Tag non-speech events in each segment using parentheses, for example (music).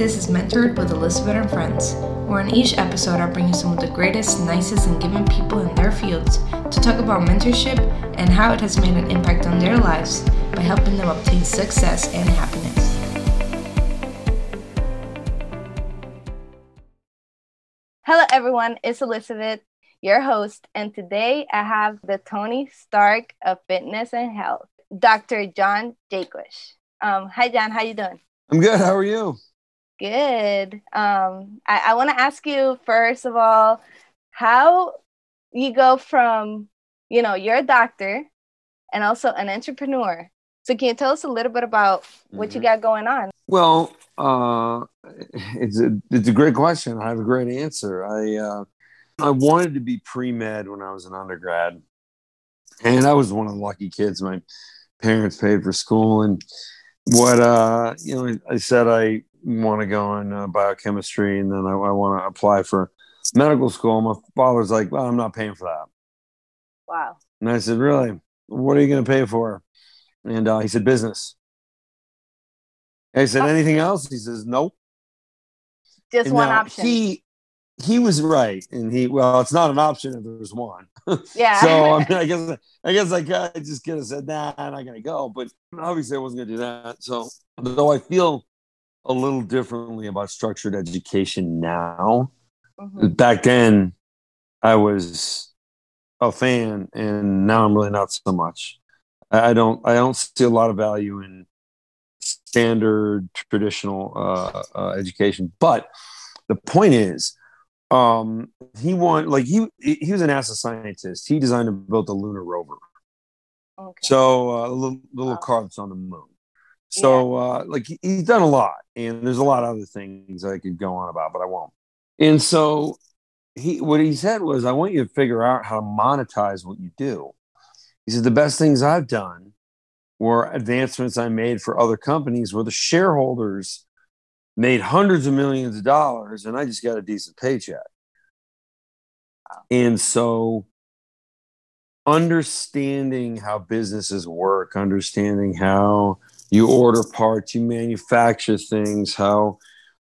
This is Mentored with Elizabeth and Friends, where in each episode I bring you some of the greatest, nicest, and giving people in their fields to talk about mentorship and how it has made an impact on their lives by helping them obtain success and happiness. Hello, everyone. It's Elizabeth, your host, and today I have the Tony Stark of Fitness and Health, Dr. John Jaquish. Um, hi, John. How you doing? I'm good. How are you? Good. Um, I, I want to ask you first of all, how you go from, you know, you're a doctor and also an entrepreneur. So can you tell us a little bit about what mm-hmm. you got going on? Well, uh, it's a it's a great question. I have a great answer. I uh, I wanted to be pre med when I was an undergrad, and I was one of the lucky kids. My parents paid for school, and what uh, you know, I said I want to go in uh, biochemistry, and then I, I want to apply for medical school. My father's like, "Well, I'm not paying for that." Wow. And I said, "Really? What are you going to pay for?" And uh, he said, "Business." I said, "Anything else?" He says, "Nope." Just and one option. He he was right, and he well, it's not an option if there's one. (laughs) Yeah. so I, (laughs) mean, I guess I guess I, I just could have said, "Nah, I'm not gonna go." But obviously, I wasn't gonna do that. So though I feel a little differently about structured education now, mm-hmm. back then I was a fan, and now I'm really not so much. I don't I don't see a lot of value in standard traditional uh, uh, education, but the point is um, he want like he he was a NASA scientist. He designed and built the lunar rover. Okay. So uh, a little, little wow. car that's on the moon. So yeah. uh, like he's done a lot, and there's a lot of other things I could go on about, but I won't. And so he what he said was, I want you to figure out how to monetize what you do. He said the best things I've done were advancements I made for other companies where the shareholders made hundreds of millions of dollars and I just got a decent paycheck. And so understanding how businesses work, understanding how you order parts, you manufacture things, how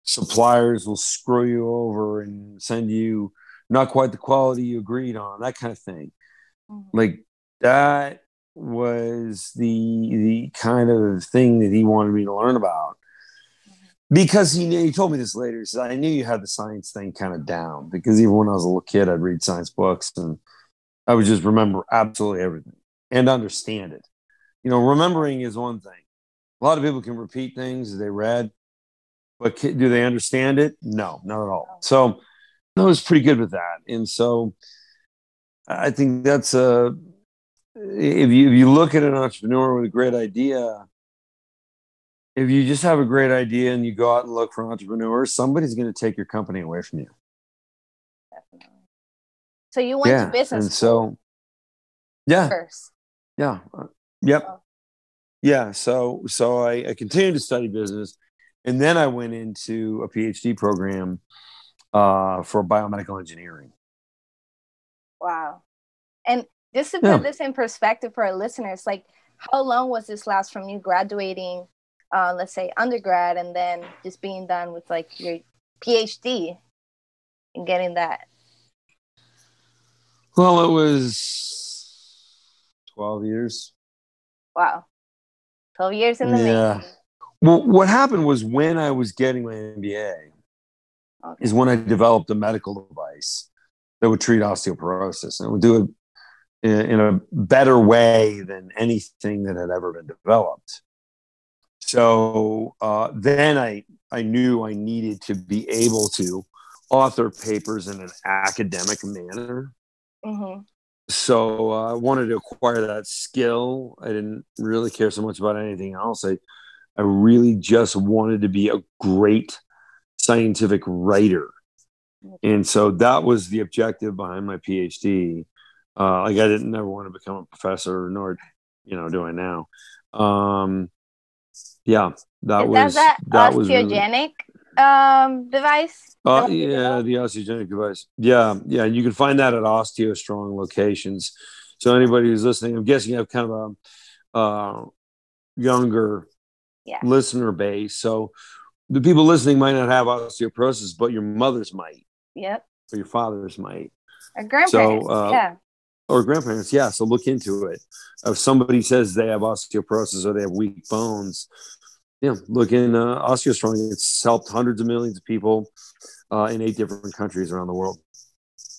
suppliers will screw you over and send you not quite the quality you agreed on, that kind of thing. Mm-hmm. Like that was the the kind of thing that he wanted me to learn about because he he told me this later. He said, "I knew you had the science thing kind of down because even when I was a little kid, I'd read science books and I would just remember absolutely everything and understand it. You know, remembering is one thing. A lot of people can repeat things they read, but do they understand it? No, not at all. So I was pretty good with that, and so I think that's a if you if you look at an entrepreneur with a great idea if you just have a great idea and you go out and look for entrepreneurs, somebody's going to take your company away from you. Definitely. So you went yeah. to business and so yeah first. Yeah. Uh, yep. Yeah. So so I, I continued to study business, and then I went into a PhD program uh, for biomedical engineering. Wow. And just to put yeah. this in perspective for our listeners, like how long was this last from you graduating uh, let's say undergrad and then just being done with like your phd and getting that well it was 12 years wow 12 years in the yeah making. well what happened was when i was getting my mba okay. is when i developed a medical device that would treat osteoporosis and it would do it in a better way than anything that had ever been developed so uh, then I, I knew I needed to be able to author papers in an academic manner. Mm-hmm. So uh, I wanted to acquire that skill. I didn't really care so much about anything else. I, I really just wanted to be a great scientific writer. And so that was the objective behind my PhD. Uh, like I didn't ever want to become a professor, nor, you know, do I now. Um, yeah, that Is was that, that osteogenic really... um, device. Uh, yeah, the osteogenic device. Yeah, yeah, you can find that at OsteoStrong locations. So anybody who's listening, I'm guessing you have kind of a uh, younger yeah. listener base. So the people listening might not have osteoporosis, but your mother's might. Yep. Or your father's might. Or grandparents. So, uh, yeah. Or grandparents, yeah. So look into it. If somebody says they have osteoporosis or they have weak bones, yeah, look in uh, OsteoStrong. It's helped hundreds of millions of people uh, in eight different countries around the world.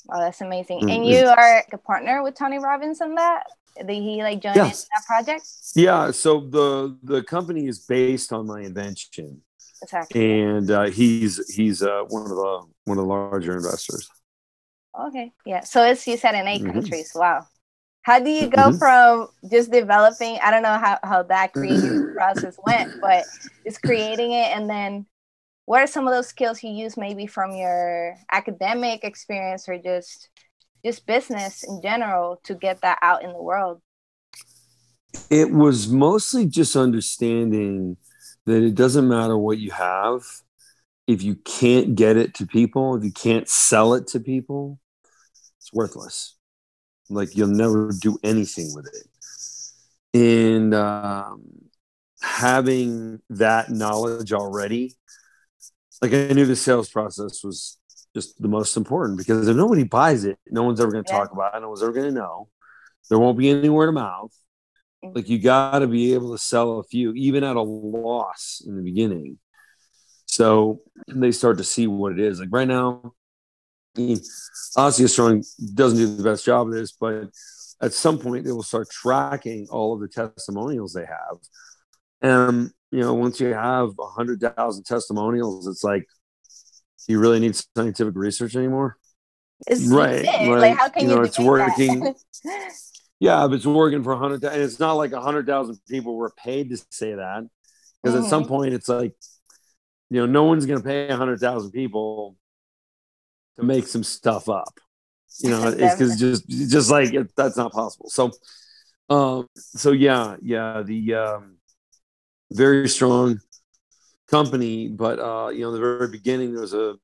Oh, that's amazing. Mm-hmm. And you are a partner with Tony Robbins on that? Did he like join that project? Yeah. So the the company is based on my invention. Exactly. And uh, he's he's uh, one of the one of the larger investors. Okay. Yeah. So it's you said in 8 mm-hmm. countries. Wow. How do you go mm-hmm. from just developing? I don't know how, how that creative (clears throat) process went, but just creating it and then what are some of those skills you use maybe from your academic experience or just just business in general to get that out in the world? It was mostly just understanding that it doesn't matter what you have. If you can't get it to people, if you can't sell it to people, it's worthless. Like you'll never do anything with it. And um, having that knowledge already, like I knew the sales process was just the most important because if nobody buys it, no one's ever going to yeah. talk about it. No one's ever going to know. There won't be any word of mouth. Mm-hmm. Like you got to be able to sell a few, even at a loss in the beginning. So they start to see what it is. Like right now, Strong doesn't do the best job of this, but at some point they will start tracking all of the testimonials they have. And you know, once you have a hundred thousand testimonials, it's like you really need scientific research anymore. It's right. Like, like, how can you, know, it's working. (laughs) yeah, if it's working for a hundred, and it's not like a hundred thousand people were paid to say that, because mm-hmm. at some mm-hmm. point it's like, you know, no one's going to pay a hundred thousand people to make some stuff up. You know, (laughs) it's because just just like it, that's not possible. So, um, so yeah, yeah, the um, very strong company, but uh, you know, in the very beginning there was a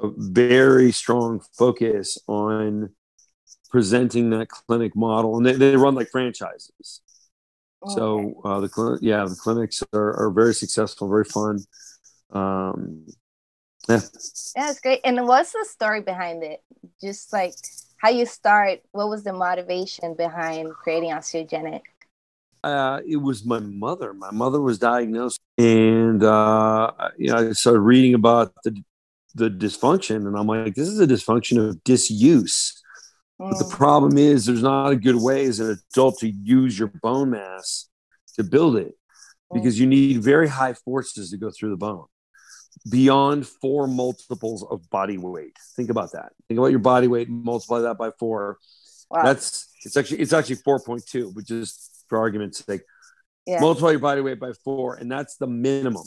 a very strong focus on presenting that clinic model, and they, they run like franchises. Okay. So uh, the clinic, yeah, the clinics are, are very successful, very fun. Um, yeah. Yeah, it's great. And what's the story behind it? Just like how you start, what was the motivation behind creating Osteogenic? Uh, it was my mother. My mother was diagnosed, and uh, you know, I started reading about the the dysfunction, and I'm like, this is a dysfunction of disuse. Mm. But the mm. problem is, there's not a good way as an adult to use your bone mass to build it, because mm. you need very high forces to go through the bone beyond four multiples of body weight. Think about that. Think about your body weight and multiply that by four. Wow. That's it's actually it's actually 4.2, but just for argument's sake. Yeah. Multiply your body weight by four, and that's the minimum.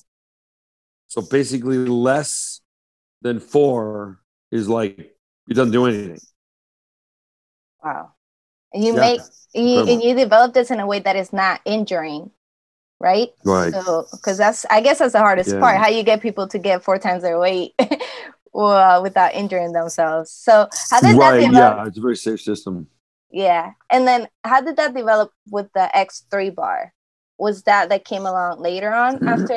So basically less than four is like it doesn't do anything. Wow. And you yeah. make you, and you develop this in a way that is not injuring right? Right. So, because that's, I guess, that's the hardest yeah. part. How you get people to get four times their weight (laughs) well, without injuring themselves. So, how did right, that develop? Yeah, it's a very safe system. Yeah, and then how did that develop with the X3 bar? Was that that came along later on after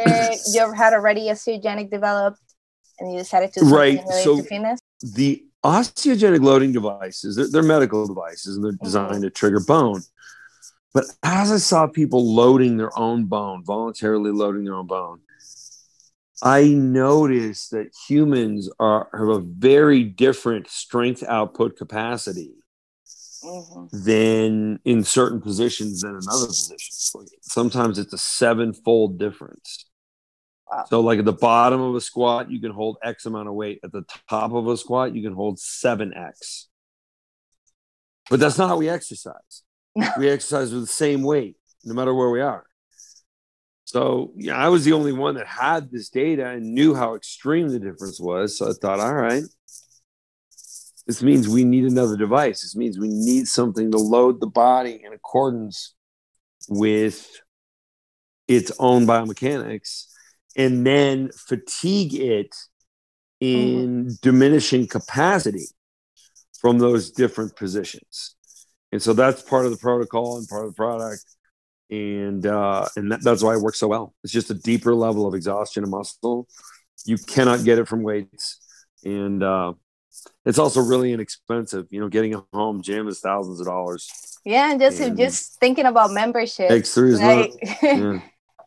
you had already osteogenic developed, and you decided to right? So the osteogenic loading devices, they're, they're medical devices, and they're mm-hmm. designed mm-hmm. to trigger bone. But as I saw people loading their own bone, voluntarily loading their own bone, I noticed that humans are have a very different strength output capacity mm-hmm. than in certain positions than in other positions. Like sometimes it's a sevenfold difference. Wow. So, like at the bottom of a squat, you can hold X amount of weight. At the top of a squat, you can hold 7X. But that's not how we exercise. (laughs) we exercise with the same weight, no matter where we are. So yeah, I was the only one that had this data and knew how extreme the difference was. So I thought, all right, this means we need another device. This means we need something to load the body in accordance with its own biomechanics and then fatigue it in mm-hmm. diminishing capacity from those different positions and so that's part of the protocol and part of the product and uh, and that, that's why it works so well it's just a deeper level of exhaustion and muscle you cannot get it from weights, and uh, it's also really inexpensive. You know, getting a home gym is thousands of dollars. Yeah, and just and just thinking about membership. X3 right? (laughs) Yeah.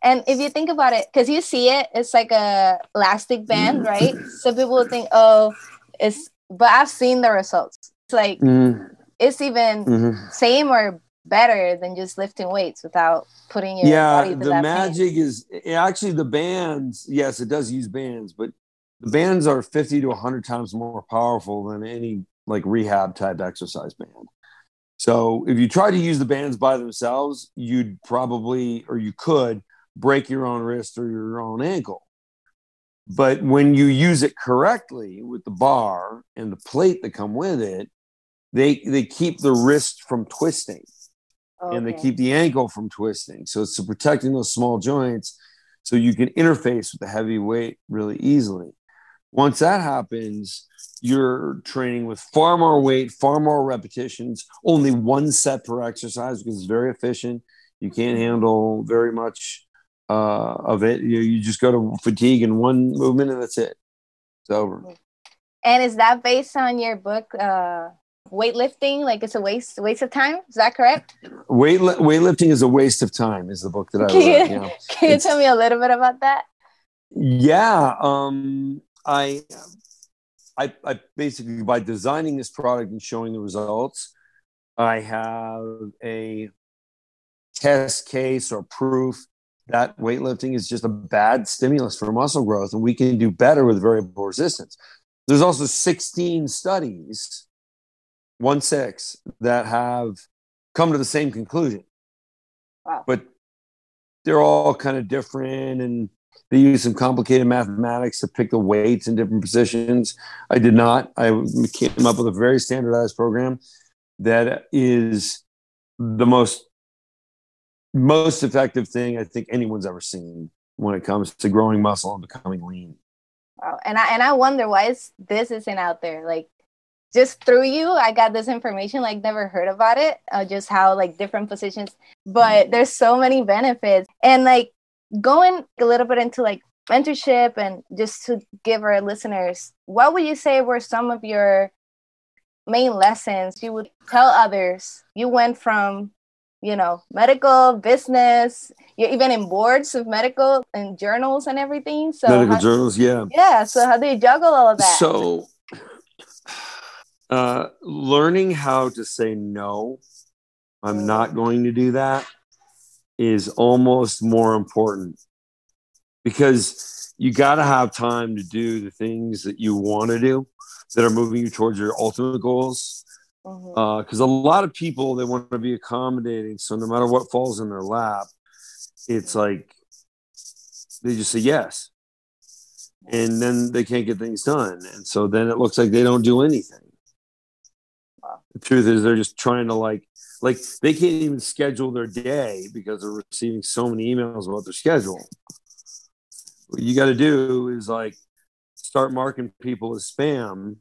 and if you think about it, because you see it, it's like a elastic band, right? (laughs) So people think, oh, it's. But I've seen the results. It's like mm. It's even mm-hmm. same or better than just lifting weights without putting your yeah the magic pain. is actually the bands yes it does use bands but the bands are 50 to 100 times more powerful than any like rehab type exercise band so if you try to use the bands by themselves you'd probably or you could break your own wrist or your own ankle but when you use it correctly with the bar and the plate that come with it they they keep the wrist from twisting and they keep the ankle from twisting. So it's protecting those small joints so you can interface with the heavy weight really easily. Once that happens, you're training with far more weight, far more repetitions, only one set per exercise because it's very efficient. You can't handle very much uh, of it. You, you just go to fatigue in one movement and that's it. It's over. And is that based on your book, uh, weightlifting like it's a waste waste of time is that correct? Weight weightlifting is a waste of time is the book that i can read you, (laughs) can you tell me a little bit about that? Yeah um i i i basically by designing this product and showing the results i have a test case or proof that weightlifting is just a bad stimulus for muscle growth and we can do better with variable resistance. There's also 16 studies one six that have come to the same conclusion. Wow. But they're all kind of different and they use some complicated mathematics to pick the weights in different positions. I did not. I came up with a very standardized program that is the most most effective thing I think anyone's ever seen when it comes to growing muscle and becoming lean. Wow. And I and I wonder why is this isn't out there. Like just through you i got this information like never heard about it uh, just how like different positions but mm-hmm. there's so many benefits. And like going a little bit into like mentorship and just to give our listeners what would you say were some of your main lessons you would tell others? You went from you know medical business you're even in boards of medical and journals and everything so medical how, journals yeah. Yeah so how do you juggle all of that? So uh, learning how to say no, I'm not going to do that, is almost more important because you got to have time to do the things that you want to do that are moving you towards your ultimate goals. Because mm-hmm. uh, a lot of people they want to be accommodating, so no matter what falls in their lap, it's like they just say yes, and then they can't get things done, and so then it looks like they don't do anything the truth is they're just trying to like like they can't even schedule their day because they're receiving so many emails about their schedule what you got to do is like start marking people as spam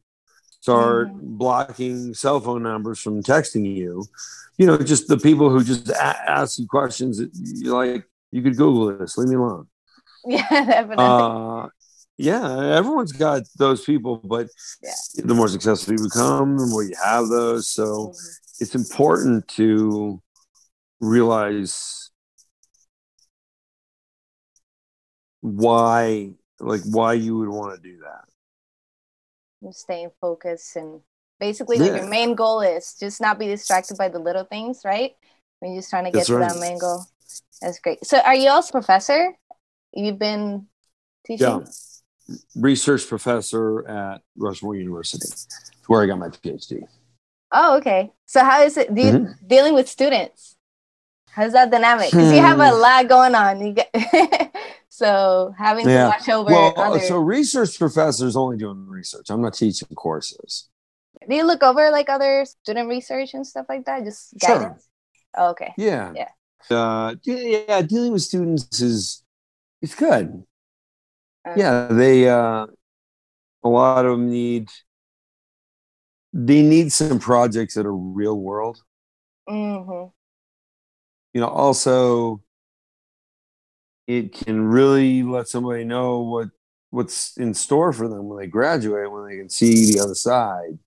start mm-hmm. blocking cell phone numbers from texting you you know just the people who just a- ask you questions that you like you could google this leave me alone (laughs) yeah definitely. Uh, yeah, everyone's got those people, but yeah. the more successful you become, the more you have those. So mm-hmm. it's important to realize why, like, why you would want to do that. And staying focused and basically, yeah. like your main goal is just not be distracted by the little things, right? When you're just trying to get That's to right. that main goal. That's great. So, are you also professor? You've been teaching. Yeah research professor at Rushmore University. It's where I got my PhD. Oh, okay. So how is it you, mm-hmm. dealing with students? How's that dynamic? Because you have a hmm. lot going on. You get (laughs) so having to watch over. Well, other... so research professors only doing research. I'm not teaching courses. Do you look over like other student research and stuff like that? Just guidance. Sure. Oh, okay. Yeah. Yeah. Uh, yeah, dealing with students is it's good yeah they uh a lot of them need they need some projects that are real world mm-hmm. you know also it can really let somebody know what what's in store for them when they graduate, when they can see the other side.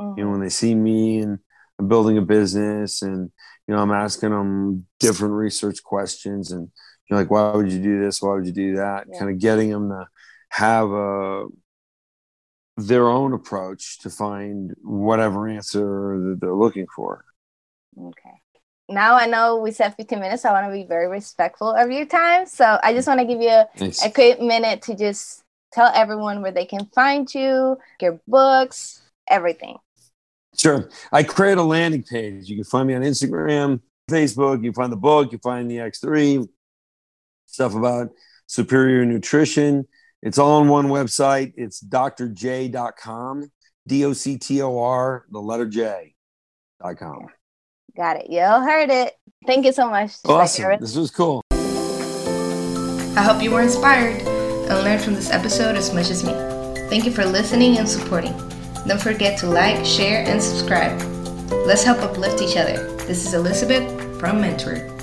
Mm-hmm. You know, when they see me and I'm building a business and you know, I'm asking them different research questions and you're like, why would you do this? Why would you do that? Yeah. Kind of getting them to have a their own approach to find whatever answer that they're looking for. Okay. Now I know we said 15 minutes. So I want to be very respectful of your time. So I just want to give you a, a quick minute to just tell everyone where they can find you, your books, everything. Sure. I create a landing page. You can find me on Instagram, Facebook. You find the book. You find the X3 stuff about superior nutrition. It's all on one website. It's doctorj.com, D O C T O R, the letter J.com. Got it. You all heard it. Thank you so much. Awesome. This was cool. I hope you were inspired and learned from this episode as much as me. Thank you for listening and supporting. Don't forget to like, share, and subscribe. Let's help uplift each other. This is Elizabeth from Mentor.